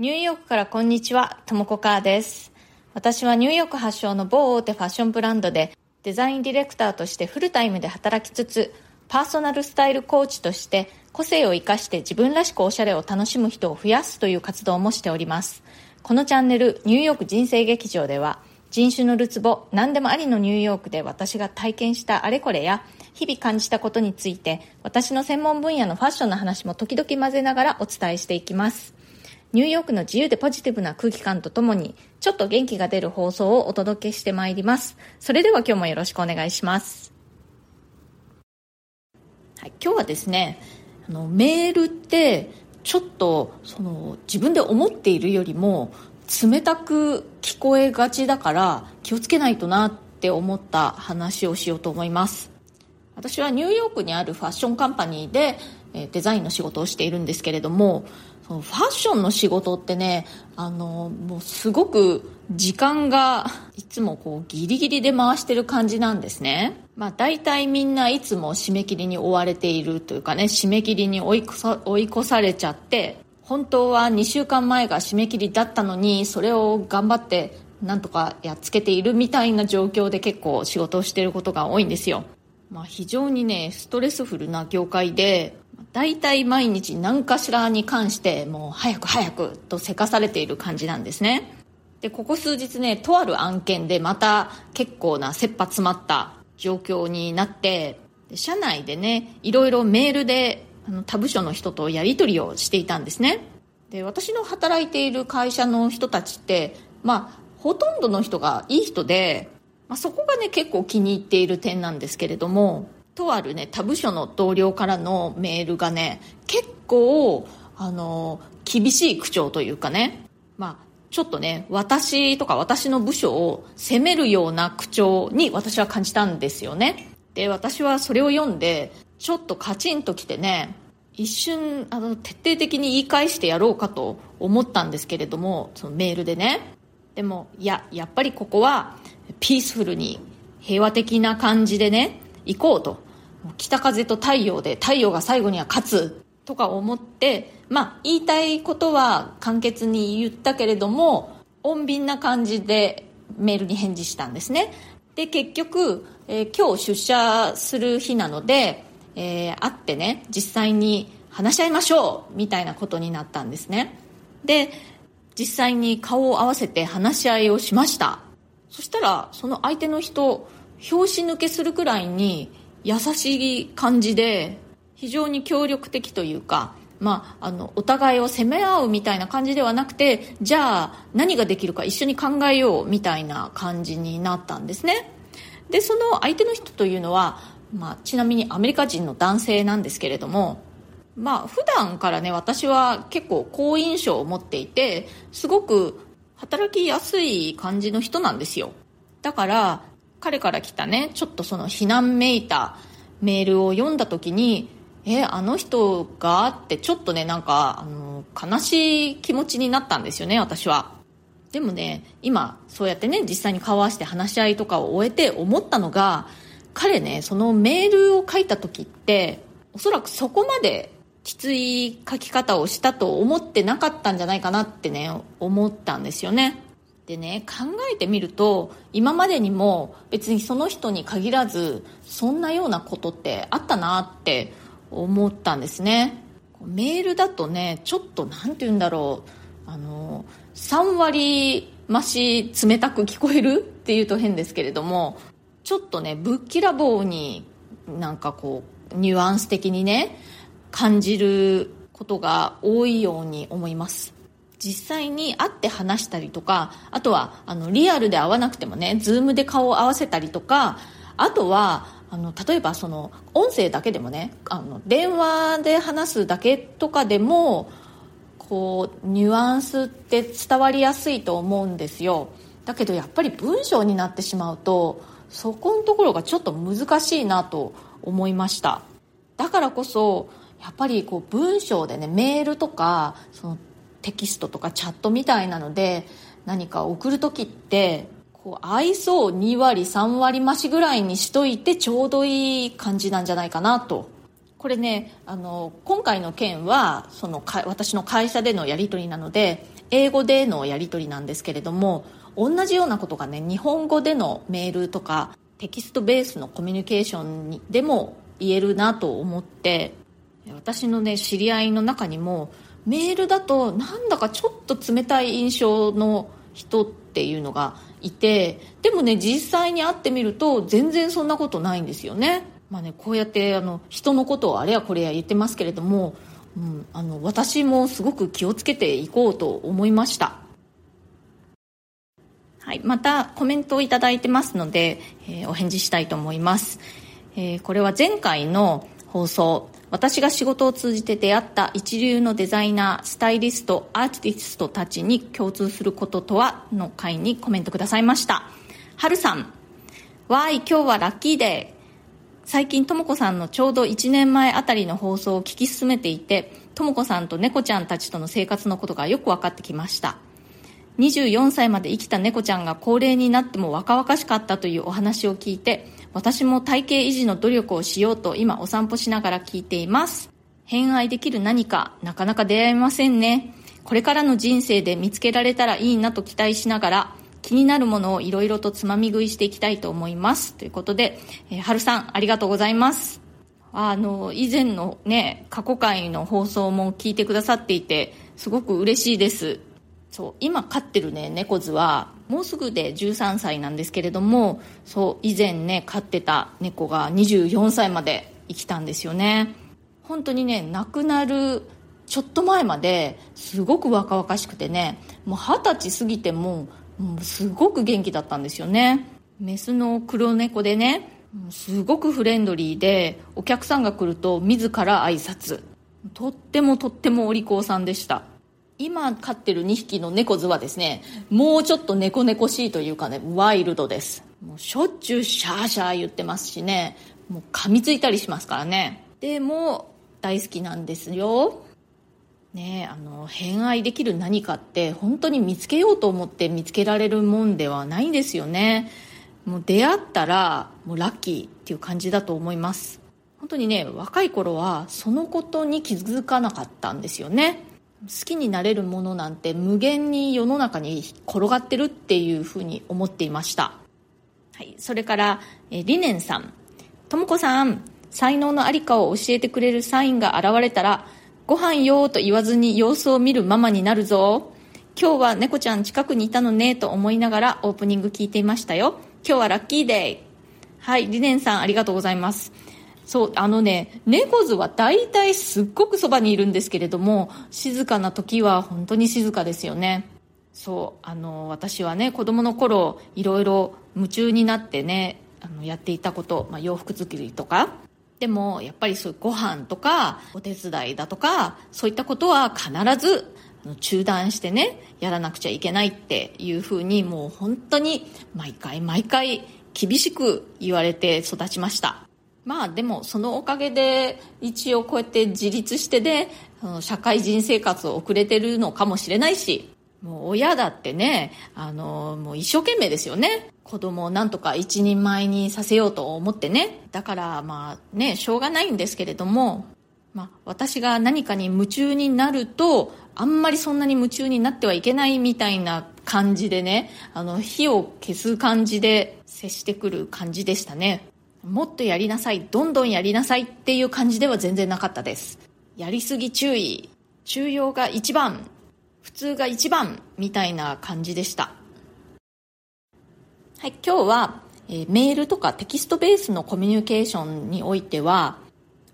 ニューヨークからこんにちは、ともこかーです。私はニューヨーク発祥の某大手ファッションブランドでデザインディレクターとしてフルタイムで働きつつ、パーソナルスタイルコーチとして個性を生かして自分らしくおしゃれを楽しむ人を増やすという活動もしております。このチャンネル、ニューヨーク人生劇場では、人種のるつぼ、何でもありのニューヨークで私が体験したあれこれや、日々感じたことについて、私の専門分野のファッションの話も時々混ぜながらお伝えしていきます。ニューヨークの自由でポジティブな空気感とともに、ちょっと元気が出る放送をお届けしてまいります。それでは今日もよろしくお願いします。はい、今日はですね、あのメールってちょっとその自分で思っているよりも冷たく聞こえがちだから気をつけないとなって思った話をしようと思います私はニューヨークにあるファッションカンパニーでデザインの仕事をしているんですけれどもそのファッションの仕事ってねあのもうすごく時間がいつもこうギリギリで回してる感じなんですね。まあ大体みんないつも締め切りに追われているというかね締め切りに追い追い越されちゃって本当は2週間前が締め切りだったのにそれを頑張ってなんとかやっつけているみたいな状況で結構仕事をしていることが多いんですよ。まあ非常にねストレスフルな業界で大体毎日何かしらに関してもう早く早くとせかされている感じなんですね。でここ数日ねとある案件でまた結構な切羽詰まった状況になって社内でねいろいろメールであの他部署の人とやり取りをしていたんですね。で私の働いている会社の人たちってまあほとんどの人がいい人で、まあ、そこがね結構気に入っている点なんですけれどもとあるね他部署の同僚からのメールがね結構あの厳しい口調というかねまあちょっとね私とか私の部署を責めるような口調に私は感じたんですよね。で私はそれを読んでちょっとカチンときてね一瞬あの徹底的に言い返してやろうかと思ったんですけれどもそのメールでね。でもいややっぱりここはピースフルに平和的な感じでね行こうと。北風と太陽で太陽が最後には勝つとか思ってまあ言いたいことは簡潔に言ったけれども穏便な感じでメールに返事したんですね。で結局、えー、今日出社する日なので、えー、会ってね実際に話し合いましょうみたいなことになったんですね。で実際に顔を合わせて話し合いをしました。そしたらその相手の人拍子抜けするくらいに優しい感じで非常に協力的というか、まあ、あのお互いを責め合うみたいな感じではなくてじゃあ何ができるか一緒に考えようみたいな感じになったんですね。でその相手の人というのは、まあ、ちなみにアメリカ人の男性なんですけれどもまあ普段からね私は結構好印象を持っていてすごく働きやすい感じの人なんですよ。だから彼から来たねちょっとその非難めいたメールを読んだ時にえあの人が？ってちょっとねなんかあの悲しい気持ちになったんですよね私は。でもね今そうやってね実際に顔合わせて話し合いとかを終えて思ったのが彼ねそのメールを書いた時っておそらくそこまできつい書き方をしたと思ってなかったんじゃないかなってね思ったんですよね。でね考えてみると今までにも別にその人に限らずそんなようなことってあったなって思ったんですね。メールだとねちょっと何て言うんだろう。あの3割増し冷たく聞こえるっていうと変ですけれどもちょっとねぶっきらぼうになんかこうニュアンス的にね感じることが多いように思います。実際に会って話したりとかあとはあのリアルで会わなくてもねズームで顔を合わせたりとかあとはあの例えばその音声だけでもねあの電話で話すだけとかでもこうニュアンスって伝わりやすいと思うんですよ。だけどやっぱり文章になってしまうとそこのところがちょっと難しいなと思いました。だからこそやっぱりこう文章でねメールとかそのテキストとかチャットみたいなので何か送る時ってこう愛想2割3割増しぐらいにしといてちょうどいい感じなんじゃないかなと。これねあの今回の件はそのか私の会社でのやり取りなので英語でのやり取りなんですけれども同じようなことがね日本語でのメールとかテキストベースのコミュニケーションにでも言えるなと思って私のね知り合いの中にもメールだとなんだかちょっと冷たい印象の人っていうのがいてでもね実際に会ってみると全然そんなことないんですよね。まあねこうやってあの人のことをあれやこれや言ってますけれども、うん、あの私もすごく気をつけていこうと思いました。はい、またコメントをいただいてますので、えー、お返事したいと思います、えー、これは前回の放送私が仕事を通じて出会った一流のデザイナースタイリストアーティストたちに共通することとはの回にコメントくださいました。はるさん。わーい今日はラッキーデー最近とも子さんのちょうど1年前あたりの放送を聞き進めていてとも子さんと猫ちゃんたちとの生活のことがよく分かってきました。24歳まで生きた猫ちゃんが高齢になっても若々しかったというお話を聞いて私も体型維持の努力をしようと今お散歩しながら聞いています。偏愛できる何かなかなか出会えませんね。これからの人生で見つけられたらいいなと期待しながら気になるものをいろいろとつまみ食いしていきたいと思います。ということで、えー、春さんありがとうございます。あの以前のね過去回の放送も聞いてくださっていてすごく嬉しいです。そう今飼ってるね猫図はもうすぐで13歳なんですけれどもそう以前ね飼ってた猫が24歳まで生きたんですよね。本当にね亡くなるちょっと前まですごく若々しくてねもう二十歳過ぎてももうすごく元気だったんですよね。メスの黒猫でねすごくフレンドリーでお客さんが来ると自ら挨拶。とってもとってもお利口さんでした。今飼ってる2匹の猫図はですねもうちょっと猫猫しいというかねワイルドです。もうしょっちゅうシャーシャー言ってますしねもう噛みついたりしますからね。でも大好きなんですよ。ねあの偏愛できる何かって本当に見つけようと思って見つけられるもんではないんですよね。もう出会ったらもうラッキーっていう感じだと思います。本当にね若い頃はそのことに気づかなかったんですよね。好きになれるものなんて無限に世の中に転がってるっていうふうに思っていました、はい、それからえ理念さん。とも子さん才能のありかを教えてくれるサインが現れたらご飯よと言わずに様子を見るママになるぞ。今日は猫ちゃん近くにいたのねと思いながらオープニング聞いていましたよ。今日はラッキーデイ。はい理念さんありがとうございます。そうあのね猫図は大体すっごくそばにいるんですけれども静かな時は本当に静かですよね。そうあの私はね子供の頃いろいろ夢中になってねあのやっていたこと、まあ、洋服作りとか。でもやっぱりそういうご飯とかお手伝いだとかそういったことは必ず中断してねやらなくちゃいけないっていうふうにもう本当に毎回毎回厳しく言われて育ちました。まあでもそのおかげで一応こうやって自立してで、ね、社会人生活を送れてるのかもしれないしもう親だってねあのもう一生懸命ですよね。子供をなんとか一人前にさせようと思ってね。だからまあねしょうがないんですけれども、まあ、私が何かに夢中になるとあんまりそんなに夢中になってはいけないみたいな感じでねあの火を消す感じで接してくる感じでしたね。もっとやりなさいどんどんやりなさいっていう感じでは全然なかったです。やりすぎ注意。中庸が一番。普通が一番みたいな感じでした。はい今日は、えー、メールとかテキストベースのコミュニケーションにおいては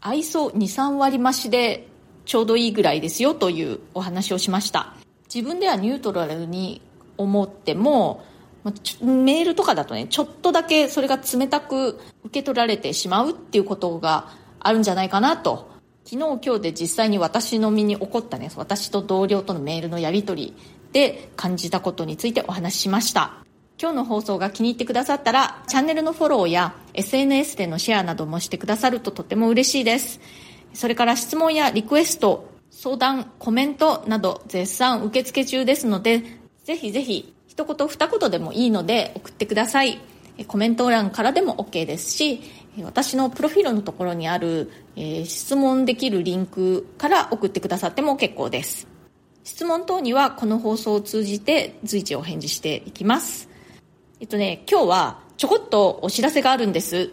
愛想23割増しでちょうどいいぐらいですよというお話をしました。自分ではニュートラルに思ってもまメールとかだとねちょっとだけそれが冷たく受け取られてしまうっていうことがあるんじゃないかなと。昨日今日で実際に私の身に起こったね私と同僚とのメールのやり取りで感じたことについてお話ししました。今日の放送が気に入ってくださったらチャンネルのフォローや SNS でのシェアなどもしてくださるととても嬉しいです。それから質問やリクエスト相談コメントなど絶賛受付中ですのでぜひぜひ一言二言でもいいので送ってください。コメント欄からでも OK ですし私のプロフィールのところにある、えー、質問できるリンクから送ってくださっても結構です。質問等にはこの放送を通じて随時お返事していきます。えっとね今日はちょこっとお知らせがあるんです、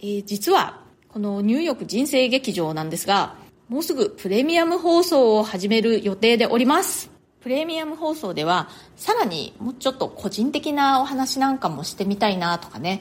えー、実はこのニューヨーク人生劇場なんですがもうすぐプレミアム放送を始める予定でおります。プレミアム放送ではさらにもうちょっと個人的なお話なんかもしてみたいなとかね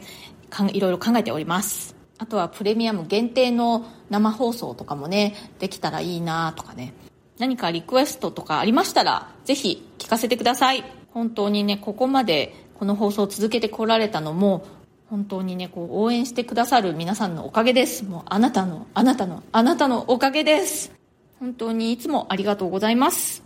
いろいろ考えております。あとはプレミアム限定の生放送とかもねできたらいいなとかね。何かリクエストとかありましたらぜひ聞かせてください。本当にねここまでこの放送を続けてこられたのも本当にねこう応援してくださる皆さんのおかげです。もうあなたのあなたのあなたのおかげです。本当にいつもありがとうございます。